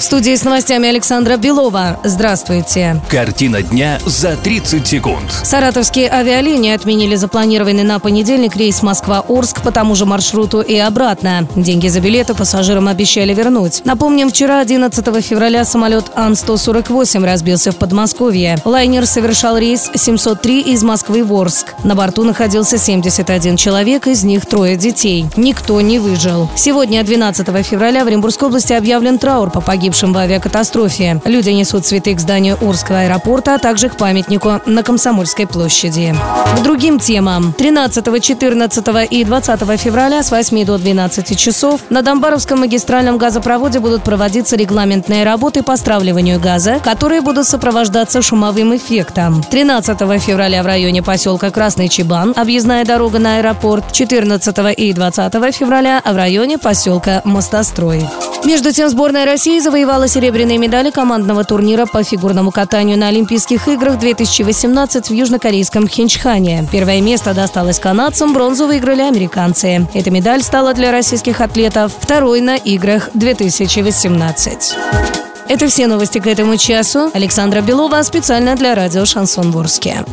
В студии с новостями Александра Белова. Здравствуйте. Картина дня за 30 секунд. Саратовские авиалинии отменили запланированный на понедельник рейс Москва-Орск по тому же маршруту и обратно. Деньги за билеты пассажирам обещали вернуть. Напомним, вчера, 11 февраля, самолет Ан-148 разбился в Подмосковье. Лайнер совершал рейс 703 из Москвы в Орск. На борту находился 71 человек, из них трое детей. Никто не выжил. Сегодня, 12 февраля, в Оренбургской области объявлен траур по погибшим в авиакатастрофе. Люди несут цветы к зданию Орского аэропорта, а также к памятнику на Комсомольской площади. К другим темам. 13, 14 и 20 февраля с 8 до 12 часов на Домбаровском магистральном газопроводе будут проводиться регламентные работы по стравливанию газа, которые будут сопровождаться шумовым эффектом. 13 февраля в районе поселка Красный Чебан объездная дорога на аэропорт. 14 и 20 февраля в районе поселка Мостострой. Между тем, сборная России завоевала серебряные медали командного турнира по фигурному катанию на Олимпийских играх 2018 в южнокорейском Хинчхане. Первое место досталось канадцам, бронзу выиграли американцы. Эта медаль стала для российских атлетов второй на играх 2018. Это все новости к этому часу. Александра Белова специально для радио «Шансон Ворске».